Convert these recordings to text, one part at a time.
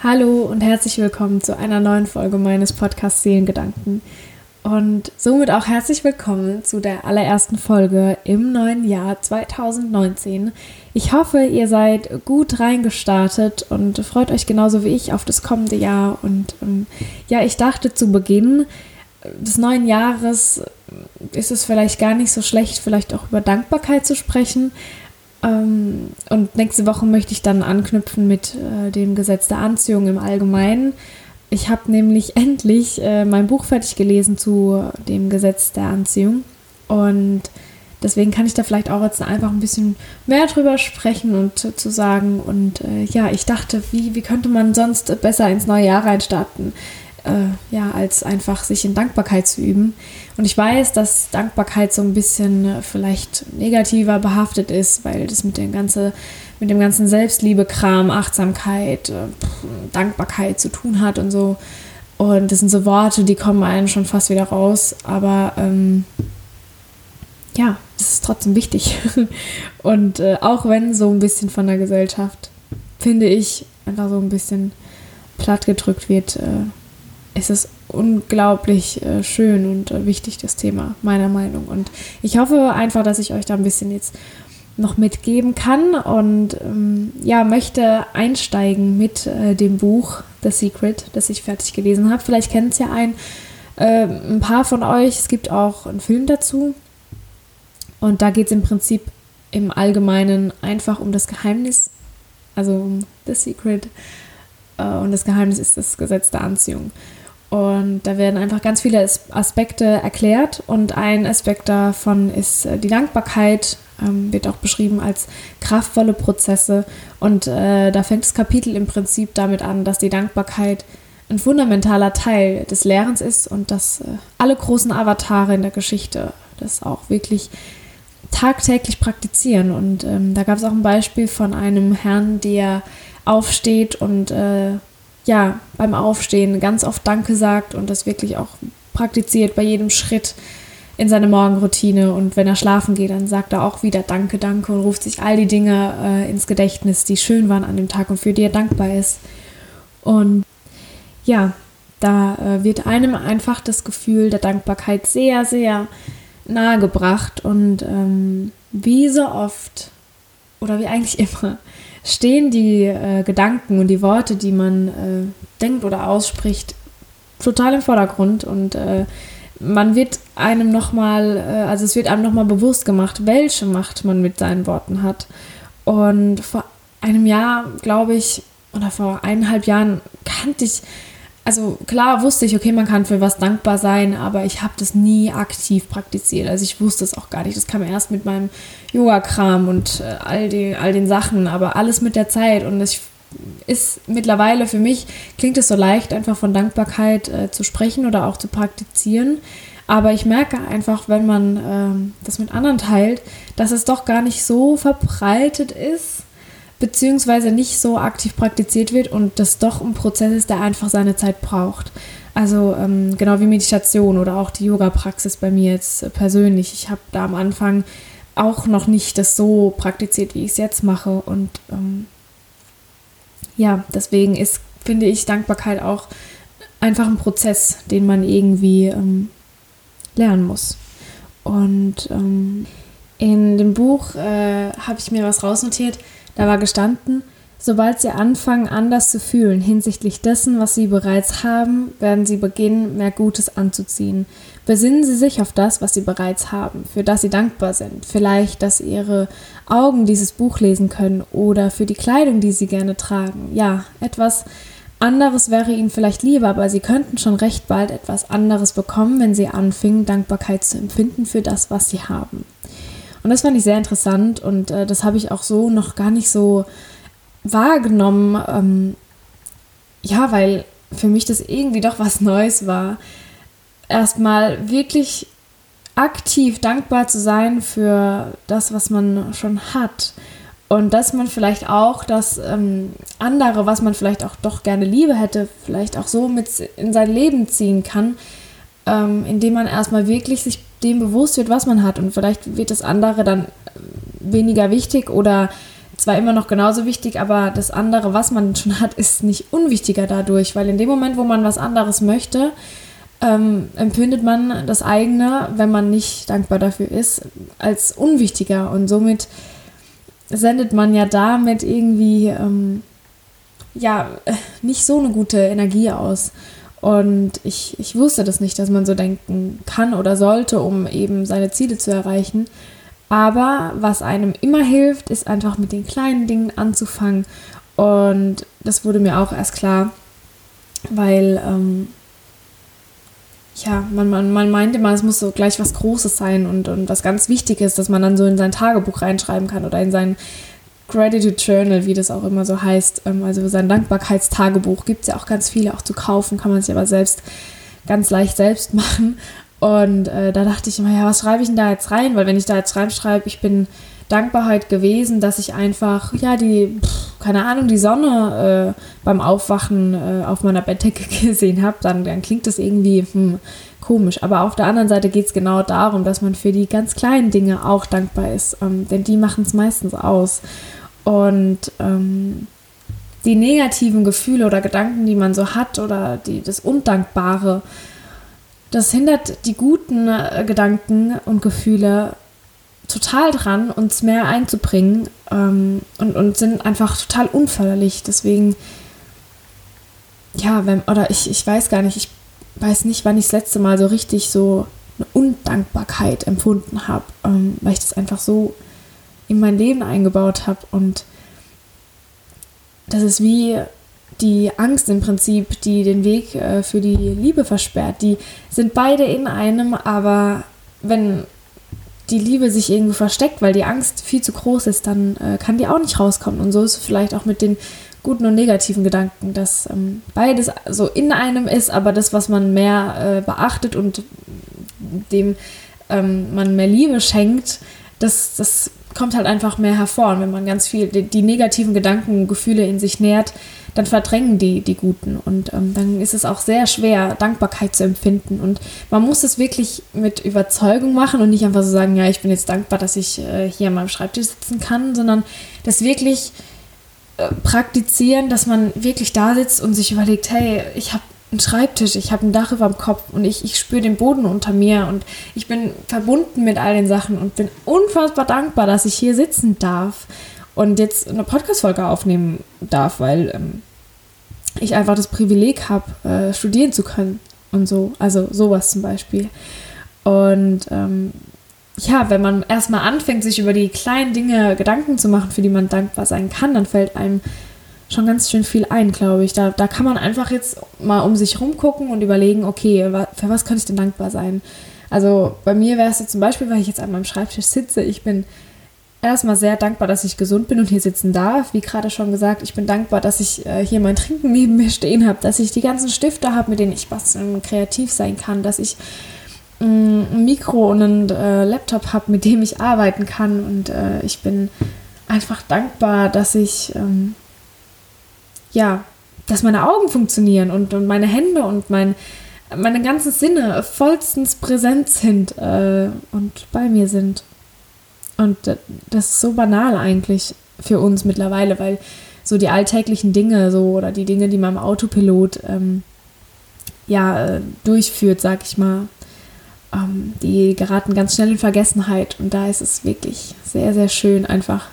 Hallo und herzlich willkommen zu einer neuen Folge meines Podcasts Seelengedanken. Und somit auch herzlich willkommen zu der allerersten Folge im neuen Jahr 2019. Ich hoffe, ihr seid gut reingestartet und freut euch genauso wie ich auf das kommende Jahr. Und ähm, ja, ich dachte zu Beginn des neuen Jahres ist es vielleicht gar nicht so schlecht, vielleicht auch über Dankbarkeit zu sprechen. Ähm, und nächste Woche möchte ich dann anknüpfen mit äh, dem Gesetz der Anziehung im Allgemeinen. Ich habe nämlich endlich äh, mein Buch fertig gelesen zu dem Gesetz der Anziehung. Und deswegen kann ich da vielleicht auch jetzt einfach ein bisschen mehr drüber sprechen und äh, zu sagen. Und äh, ja, ich dachte, wie, wie könnte man sonst besser ins neue Jahr reinstarten? Äh, ja, als einfach sich in Dankbarkeit zu üben. Und ich weiß, dass Dankbarkeit so ein bisschen äh, vielleicht negativer behaftet ist, weil das mit dem, ganze, mit dem ganzen Selbstliebe-Kram, Achtsamkeit, äh, Dankbarkeit zu tun hat und so. Und das sind so Worte, die kommen einen schon fast wieder raus. Aber ähm, ja, das ist trotzdem wichtig. und äh, auch wenn so ein bisschen von der Gesellschaft, finde ich, einfach so ein bisschen platt gedrückt wird, äh, es ist unglaublich äh, schön und äh, wichtig, das Thema, meiner Meinung. Und ich hoffe einfach, dass ich euch da ein bisschen jetzt noch mitgeben kann und ähm, ja, möchte einsteigen mit äh, dem Buch The Secret, das ich fertig gelesen habe. Vielleicht kennt es ja ein, äh, ein paar von euch. Es gibt auch einen Film dazu. Und da geht es im Prinzip im Allgemeinen einfach um das Geheimnis, also um The Secret. Äh, und das Geheimnis ist das Gesetz der Anziehung. Und da werden einfach ganz viele Aspekte erklärt und ein Aspekt davon ist äh, die Dankbarkeit, ähm, wird auch beschrieben als kraftvolle Prozesse. Und äh, da fängt das Kapitel im Prinzip damit an, dass die Dankbarkeit ein fundamentaler Teil des Lehrens ist und dass äh, alle großen Avatare in der Geschichte das auch wirklich tagtäglich praktizieren. Und ähm, da gab es auch ein Beispiel von einem Herrn, der aufsteht und äh, ja, beim Aufstehen ganz oft Danke sagt und das wirklich auch praktiziert bei jedem Schritt in seine Morgenroutine. Und wenn er schlafen geht, dann sagt er auch wieder Danke, Danke und ruft sich all die Dinge äh, ins Gedächtnis, die schön waren an dem Tag und für die er dankbar ist. Und ja, da äh, wird einem einfach das Gefühl der Dankbarkeit sehr, sehr nahe gebracht. Und ähm, wie so oft oder wie eigentlich immer stehen die äh, Gedanken und die Worte, die man äh, denkt oder ausspricht, total im Vordergrund und äh, man wird einem nochmal, äh, also es wird einem nochmal bewusst gemacht, welche Macht man mit seinen Worten hat. Und vor einem Jahr, glaube ich, oder vor eineinhalb Jahren kannte ich also klar wusste ich, okay, man kann für was dankbar sein, aber ich habe das nie aktiv praktiziert. Also ich wusste es auch gar nicht. Das kam erst mit meinem Yoga-Kram und äh, all, die, all den Sachen, aber alles mit der Zeit. Und es ist mittlerweile für mich, klingt es so leicht, einfach von Dankbarkeit äh, zu sprechen oder auch zu praktizieren. Aber ich merke einfach, wenn man äh, das mit anderen teilt, dass es doch gar nicht so verbreitet ist beziehungsweise nicht so aktiv praktiziert wird und das doch ein Prozess ist, der einfach seine Zeit braucht. Also ähm, genau wie Meditation oder auch die Yoga-Praxis bei mir jetzt persönlich. Ich habe da am Anfang auch noch nicht das so praktiziert, wie ich es jetzt mache. Und ähm, ja, deswegen ist, finde ich, Dankbarkeit auch einfach ein Prozess, den man irgendwie ähm, lernen muss. Und ähm, in dem Buch äh, habe ich mir was rausnotiert, da war gestanden, sobald Sie anfangen, anders zu fühlen hinsichtlich dessen, was Sie bereits haben, werden Sie beginnen, mehr Gutes anzuziehen. Besinnen Sie sich auf das, was Sie bereits haben, für das Sie dankbar sind. Vielleicht, dass Ihre Augen dieses Buch lesen können oder für die Kleidung, die Sie gerne tragen. Ja, etwas anderes wäre Ihnen vielleicht lieber, aber Sie könnten schon recht bald etwas anderes bekommen, wenn Sie anfingen, Dankbarkeit zu empfinden für das, was Sie haben. Und das fand ich sehr interessant und äh, das habe ich auch so noch gar nicht so wahrgenommen. Ähm, ja, weil für mich das irgendwie doch was Neues war. Erstmal wirklich aktiv dankbar zu sein für das, was man schon hat. Und dass man vielleicht auch das ähm, andere, was man vielleicht auch doch gerne Liebe hätte, vielleicht auch so mit in sein Leben ziehen kann, ähm, indem man erstmal wirklich sich dem bewusst wird, was man hat. Und vielleicht wird das andere dann weniger wichtig oder zwar immer noch genauso wichtig, aber das andere, was man schon hat, ist nicht unwichtiger dadurch, weil in dem Moment, wo man was anderes möchte, ähm, empfindet man das eigene, wenn man nicht dankbar dafür ist, als unwichtiger und somit sendet man ja damit irgendwie ähm, ja nicht so eine gute Energie aus. Und ich, ich wusste das nicht, dass man so denken kann oder sollte, um eben seine Ziele zu erreichen. Aber was einem immer hilft, ist einfach mit den kleinen Dingen anzufangen. Und das wurde mir auch erst klar, weil ähm, ja, man, man, man meint immer, es muss so gleich was Großes sein und, und was ganz Wichtiges, dass man dann so in sein Tagebuch reinschreiben kann oder in sein Gratitude Journal, wie das auch immer so heißt. Ähm, also sein Dankbarkeitstagebuch gibt es ja auch ganz viele, auch zu kaufen, kann man sich aber selbst ganz leicht selbst machen. Und äh, da dachte ich immer, ja, was schreibe ich denn da jetzt rein? Weil wenn ich da jetzt reinschreibe, ich bin dankbar heute gewesen, dass ich einfach, ja, die, pff, keine Ahnung, die Sonne äh, beim Aufwachen äh, auf meiner Bettdecke gesehen habe, dann, dann klingt das irgendwie hm, komisch. Aber auf der anderen Seite geht es genau darum, dass man für die ganz kleinen Dinge auch dankbar ist, ähm, denn die machen es meistens aus. Und ähm, die negativen Gefühle oder Gedanken, die man so hat oder die, das Undankbare, das hindert die guten äh, Gedanken und Gefühle total dran, uns mehr einzubringen ähm, und, und sind einfach total unförderlich. Deswegen, ja, wenn, oder ich, ich weiß gar nicht, ich weiß nicht, wann ich das letzte Mal so richtig so eine Undankbarkeit empfunden habe, ähm, weil ich das einfach so in mein Leben eingebaut habe und das ist wie die Angst im Prinzip, die den Weg äh, für die Liebe versperrt. Die sind beide in einem, aber wenn die Liebe sich irgendwo versteckt, weil die Angst viel zu groß ist, dann äh, kann die auch nicht rauskommen. Und so ist es vielleicht auch mit den guten und negativen Gedanken, dass ähm, beides so in einem ist, aber das, was man mehr äh, beachtet und dem ähm, man mehr Liebe schenkt, das, das kommt halt einfach mehr hervor. Und wenn man ganz viel die, die negativen Gedanken, Gefühle in sich nährt, dann verdrängen die die guten. Und ähm, dann ist es auch sehr schwer, Dankbarkeit zu empfinden. Und man muss es wirklich mit Überzeugung machen und nicht einfach so sagen, ja, ich bin jetzt dankbar, dass ich äh, hier an meinem Schreibtisch sitzen kann, sondern das wirklich äh, praktizieren, dass man wirklich da sitzt und sich überlegt, hey, ich habe einen Schreibtisch, ich habe ein Dach über dem Kopf und ich, ich spüre den Boden unter mir und ich bin verbunden mit all den Sachen und bin unfassbar dankbar, dass ich hier sitzen darf und jetzt eine Podcast-Folge aufnehmen darf, weil ähm, ich einfach das Privileg habe, äh, studieren zu können und so. Also sowas zum Beispiel. Und ähm, ja, wenn man erstmal anfängt, sich über die kleinen Dinge Gedanken zu machen, für die man dankbar sein kann, dann fällt einem schon ganz schön viel ein, glaube ich. Da, da kann man einfach jetzt mal um sich rumgucken und überlegen, okay, für was könnte ich denn dankbar sein? Also bei mir wäre es jetzt zum Beispiel, weil ich jetzt an meinem Schreibtisch sitze, ich bin erstmal sehr dankbar, dass ich gesund bin und hier sitzen darf. Wie gerade schon gesagt, ich bin dankbar, dass ich äh, hier mein Trinken neben mir stehen habe, dass ich die ganzen Stifte habe, mit denen ich basteln kreativ sein kann, dass ich mm, ein Mikro und einen äh, Laptop habe, mit dem ich arbeiten kann. Und äh, ich bin einfach dankbar, dass ich ähm, ja, dass meine Augen funktionieren und, und meine Hände und mein, meine ganzen Sinne vollstens präsent sind äh, und bei mir sind. Und das ist so banal eigentlich für uns mittlerweile, weil so die alltäglichen Dinge so oder die Dinge, die man im Autopilot ähm, ja äh, durchführt, sag ich mal, ähm, die geraten ganz schnell in Vergessenheit. Und da ist es wirklich sehr, sehr schön, einfach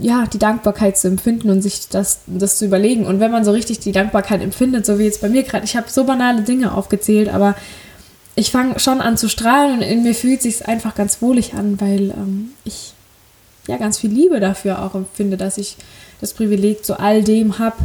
ja, die Dankbarkeit zu empfinden und sich das, das zu überlegen. Und wenn man so richtig die Dankbarkeit empfindet, so wie jetzt bei mir gerade, ich habe so banale Dinge aufgezählt, aber ich fange schon an zu strahlen und in mir fühlt sich einfach ganz wohlig an, weil ähm, ich ja ganz viel Liebe dafür auch empfinde, dass ich das Privileg zu all dem habe.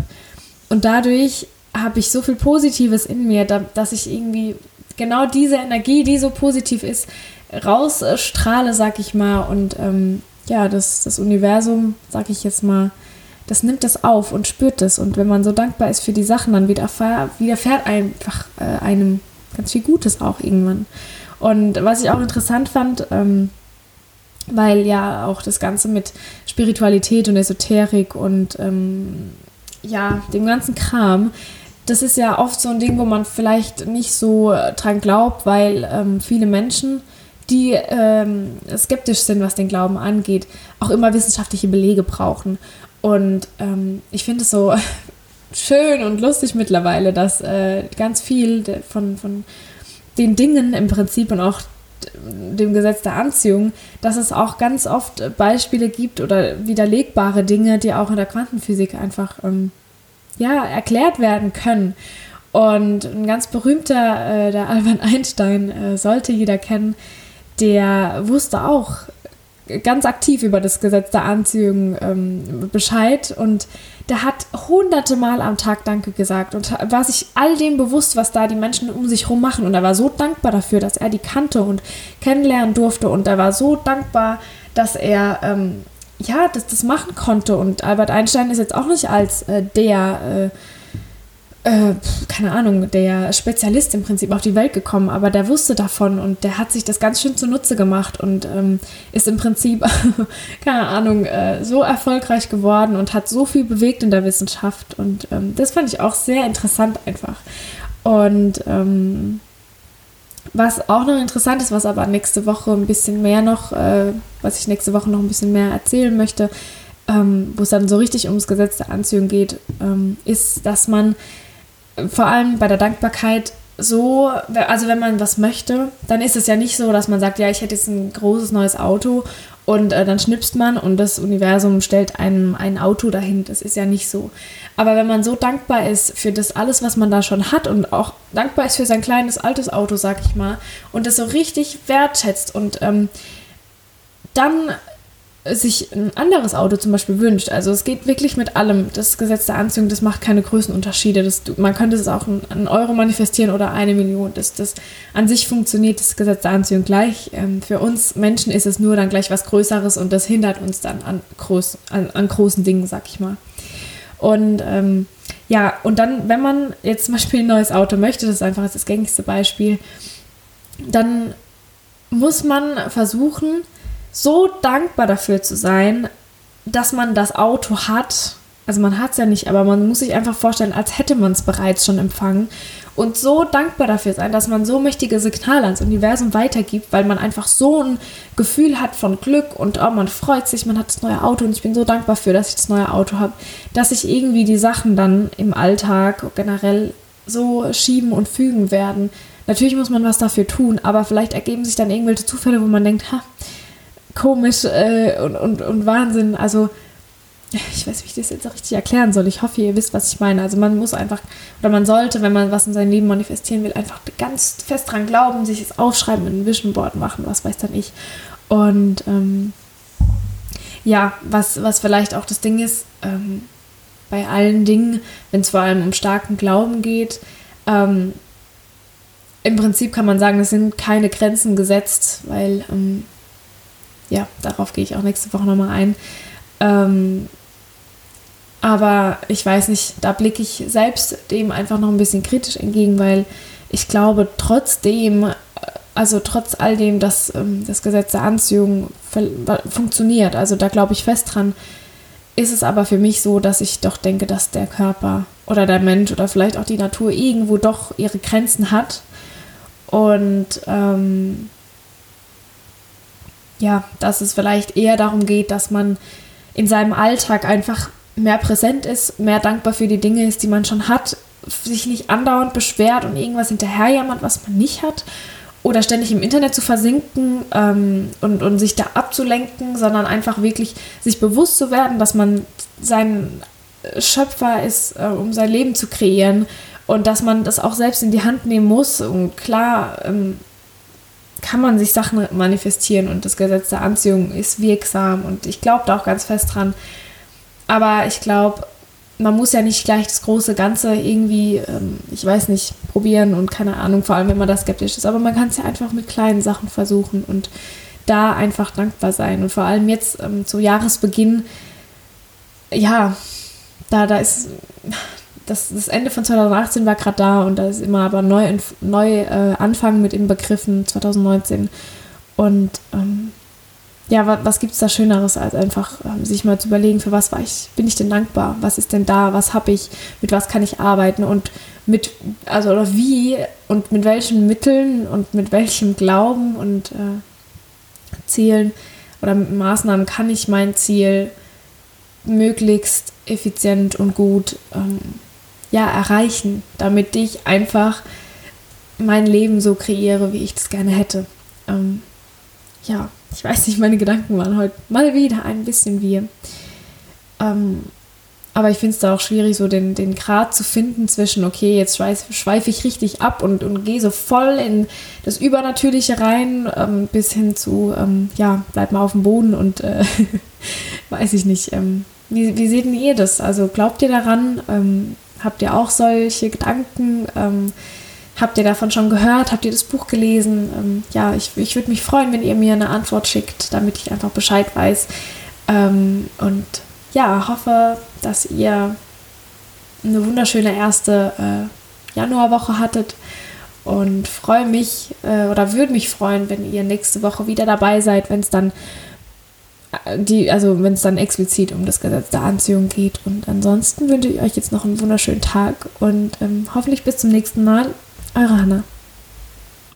Und dadurch habe ich so viel Positives in mir, dass ich irgendwie genau diese Energie, die so positiv ist, rausstrahle, sag ich mal, und ähm, ja, das, das Universum, sag ich jetzt mal, das nimmt das auf und spürt das. Und wenn man so dankbar ist für die Sachen, dann widerfährt, einfach äh, einem ganz viel Gutes auch irgendwann. Und was ich auch interessant fand, ähm, weil ja auch das Ganze mit Spiritualität und Esoterik und ähm, ja, dem ganzen Kram, das ist ja oft so ein Ding, wo man vielleicht nicht so dran glaubt, weil ähm, viele Menschen die ähm, skeptisch sind, was den Glauben angeht, auch immer wissenschaftliche Belege brauchen. Und ähm, ich finde es so schön und lustig mittlerweile, dass äh, ganz viel von, von den Dingen im Prinzip und auch dem Gesetz der Anziehung, dass es auch ganz oft Beispiele gibt oder widerlegbare Dinge, die auch in der Quantenphysik einfach ähm, ja, erklärt werden können. Und ein ganz berühmter, äh, der Albert Einstein, äh, sollte jeder kennen, der wusste auch ganz aktiv über das Gesetz der Anziehung ähm, Bescheid und der hat hunderte Mal am Tag Danke gesagt und war sich all dem bewusst, was da die Menschen um sich herum machen. Und er war so dankbar dafür, dass er die kannte und kennenlernen durfte. Und er war so dankbar, dass er ähm, ja, das, das machen konnte. Und Albert Einstein ist jetzt auch nicht als äh, der äh, äh, keine Ahnung, der Spezialist im Prinzip auf die Welt gekommen, aber der wusste davon und der hat sich das ganz schön zunutze gemacht und ähm, ist im Prinzip, keine Ahnung, äh, so erfolgreich geworden und hat so viel bewegt in der Wissenschaft und ähm, das fand ich auch sehr interessant einfach. Und ähm, was auch noch interessant ist, was aber nächste Woche ein bisschen mehr noch, äh, was ich nächste Woche noch ein bisschen mehr erzählen möchte, ähm, wo es dann so richtig ums Gesetz der Anziehung geht, ähm, ist, dass man vor allem bei der Dankbarkeit so, also wenn man was möchte, dann ist es ja nicht so, dass man sagt, ja, ich hätte jetzt ein großes neues Auto und äh, dann schnipst man und das Universum stellt einem ein Auto dahin. Das ist ja nicht so. Aber wenn man so dankbar ist für das alles, was man da schon hat und auch dankbar ist für sein kleines altes Auto, sag ich mal, und das so richtig wertschätzt und ähm, dann sich ein anderes Auto zum Beispiel wünscht. Also es geht wirklich mit allem. Das Gesetz der Anziehung, das macht keine Größenunterschiede. Das, man könnte es auch in Euro manifestieren oder eine Million. Das, das an sich funktioniert das Gesetz der Anziehung gleich. Ähm, für uns Menschen ist es nur dann gleich was Größeres und das hindert uns dann an, groß, an, an großen Dingen, sag ich mal. Und ähm, ja, und dann, wenn man jetzt zum Beispiel ein neues Auto möchte, das ist einfach das gängigste Beispiel, dann muss man versuchen, so dankbar dafür zu sein, dass man das Auto hat. Also man hat es ja nicht, aber man muss sich einfach vorstellen, als hätte man es bereits schon empfangen. Und so dankbar dafür sein, dass man so mächtige Signale ans Universum weitergibt, weil man einfach so ein Gefühl hat von Glück und oh, man freut sich, man hat das neue Auto und ich bin so dankbar für, dass ich das neue Auto habe, dass sich irgendwie die Sachen dann im Alltag generell so schieben und fügen werden. Natürlich muss man was dafür tun, aber vielleicht ergeben sich dann irgendwelche Zufälle, wo man denkt, ha, komisch äh, und, und, und Wahnsinn. Also, ich weiß, wie ich das jetzt auch richtig erklären soll. Ich hoffe, ihr wisst, was ich meine. Also man muss einfach, oder man sollte, wenn man was in seinem Leben manifestieren will, einfach ganz fest dran glauben, sich es aufschreiben, in ein Vision Board machen, was weiß dann ich. Und ähm, ja, was, was vielleicht auch das Ding ist, ähm, bei allen Dingen, wenn es vor allem um starken Glauben geht, ähm, im Prinzip kann man sagen, es sind keine Grenzen gesetzt, weil ähm, ja, darauf gehe ich auch nächste Woche nochmal ein. Ähm, aber ich weiß nicht, da blicke ich selbst dem einfach noch ein bisschen kritisch entgegen, weil ich glaube trotzdem, also trotz all dem, dass ähm, das Gesetz der Anziehung funktioniert, also da glaube ich fest dran, ist es aber für mich so, dass ich doch denke, dass der Körper oder der Mensch oder vielleicht auch die Natur irgendwo doch ihre Grenzen hat. Und ähm, ja, dass es vielleicht eher darum geht, dass man in seinem Alltag einfach mehr präsent ist, mehr dankbar für die Dinge ist, die man schon hat, sich nicht andauernd beschwert und irgendwas hinterherjammert, was man nicht hat, oder ständig im Internet zu versinken ähm, und, und sich da abzulenken, sondern einfach wirklich sich bewusst zu werden, dass man sein Schöpfer ist, äh, um sein Leben zu kreieren und dass man das auch selbst in die Hand nehmen muss. Und klar, ähm, kann man sich Sachen manifestieren und das Gesetz der Anziehung ist wirksam und ich glaube da auch ganz fest dran. Aber ich glaube, man muss ja nicht gleich das große Ganze irgendwie, ähm, ich weiß nicht, probieren und keine Ahnung, vor allem wenn man da skeptisch ist. Aber man kann es ja einfach mit kleinen Sachen versuchen und da einfach dankbar sein. Und vor allem jetzt ähm, zu Jahresbeginn, ja, da, da ist, das, das Ende von 2018 war gerade da und da ist immer aber neu, neu äh, Anfang mit Inbegriffen 2019. Und ähm, ja, was, was gibt es da Schöneres, als einfach ähm, sich mal zu überlegen, für was war ich, bin ich denn dankbar? Was ist denn da? Was habe ich? Mit was kann ich arbeiten? Und mit, also oder wie und mit welchen Mitteln und mit welchem Glauben und äh, Zielen oder Maßnahmen kann ich mein Ziel möglichst effizient und gut ähm, ja, erreichen, damit ich einfach mein Leben so kreiere, wie ich das gerne hätte. Ähm, ja, ich weiß nicht, meine Gedanken waren heute mal wieder ein bisschen wie. Ähm, aber ich finde es da auch schwierig, so den, den Grad zu finden zwischen, okay, jetzt schweife schweif ich richtig ab und, und gehe so voll in das Übernatürliche rein, ähm, bis hin zu, ähm, ja, bleib mal auf dem Boden und äh, weiß ich nicht. Ähm, wie, wie seht ihr das? Also glaubt ihr daran? Ähm, habt ihr auch solche Gedanken? Ähm, habt ihr davon schon gehört? Habt ihr das Buch gelesen? Ähm, ja, ich, ich würde mich freuen, wenn ihr mir eine Antwort schickt, damit ich einfach Bescheid weiß. und ja, hoffe, dass ihr eine wunderschöne erste äh, Januarwoche hattet und freue mich äh, oder würde mich freuen, wenn ihr nächste Woche wieder dabei seid, wenn es dann die, also wenn es dann explizit um das Gesetz der Anziehung geht. Und ansonsten wünsche ich euch jetzt noch einen wunderschönen Tag und ähm, hoffentlich bis zum nächsten Mal. Eure Hanna.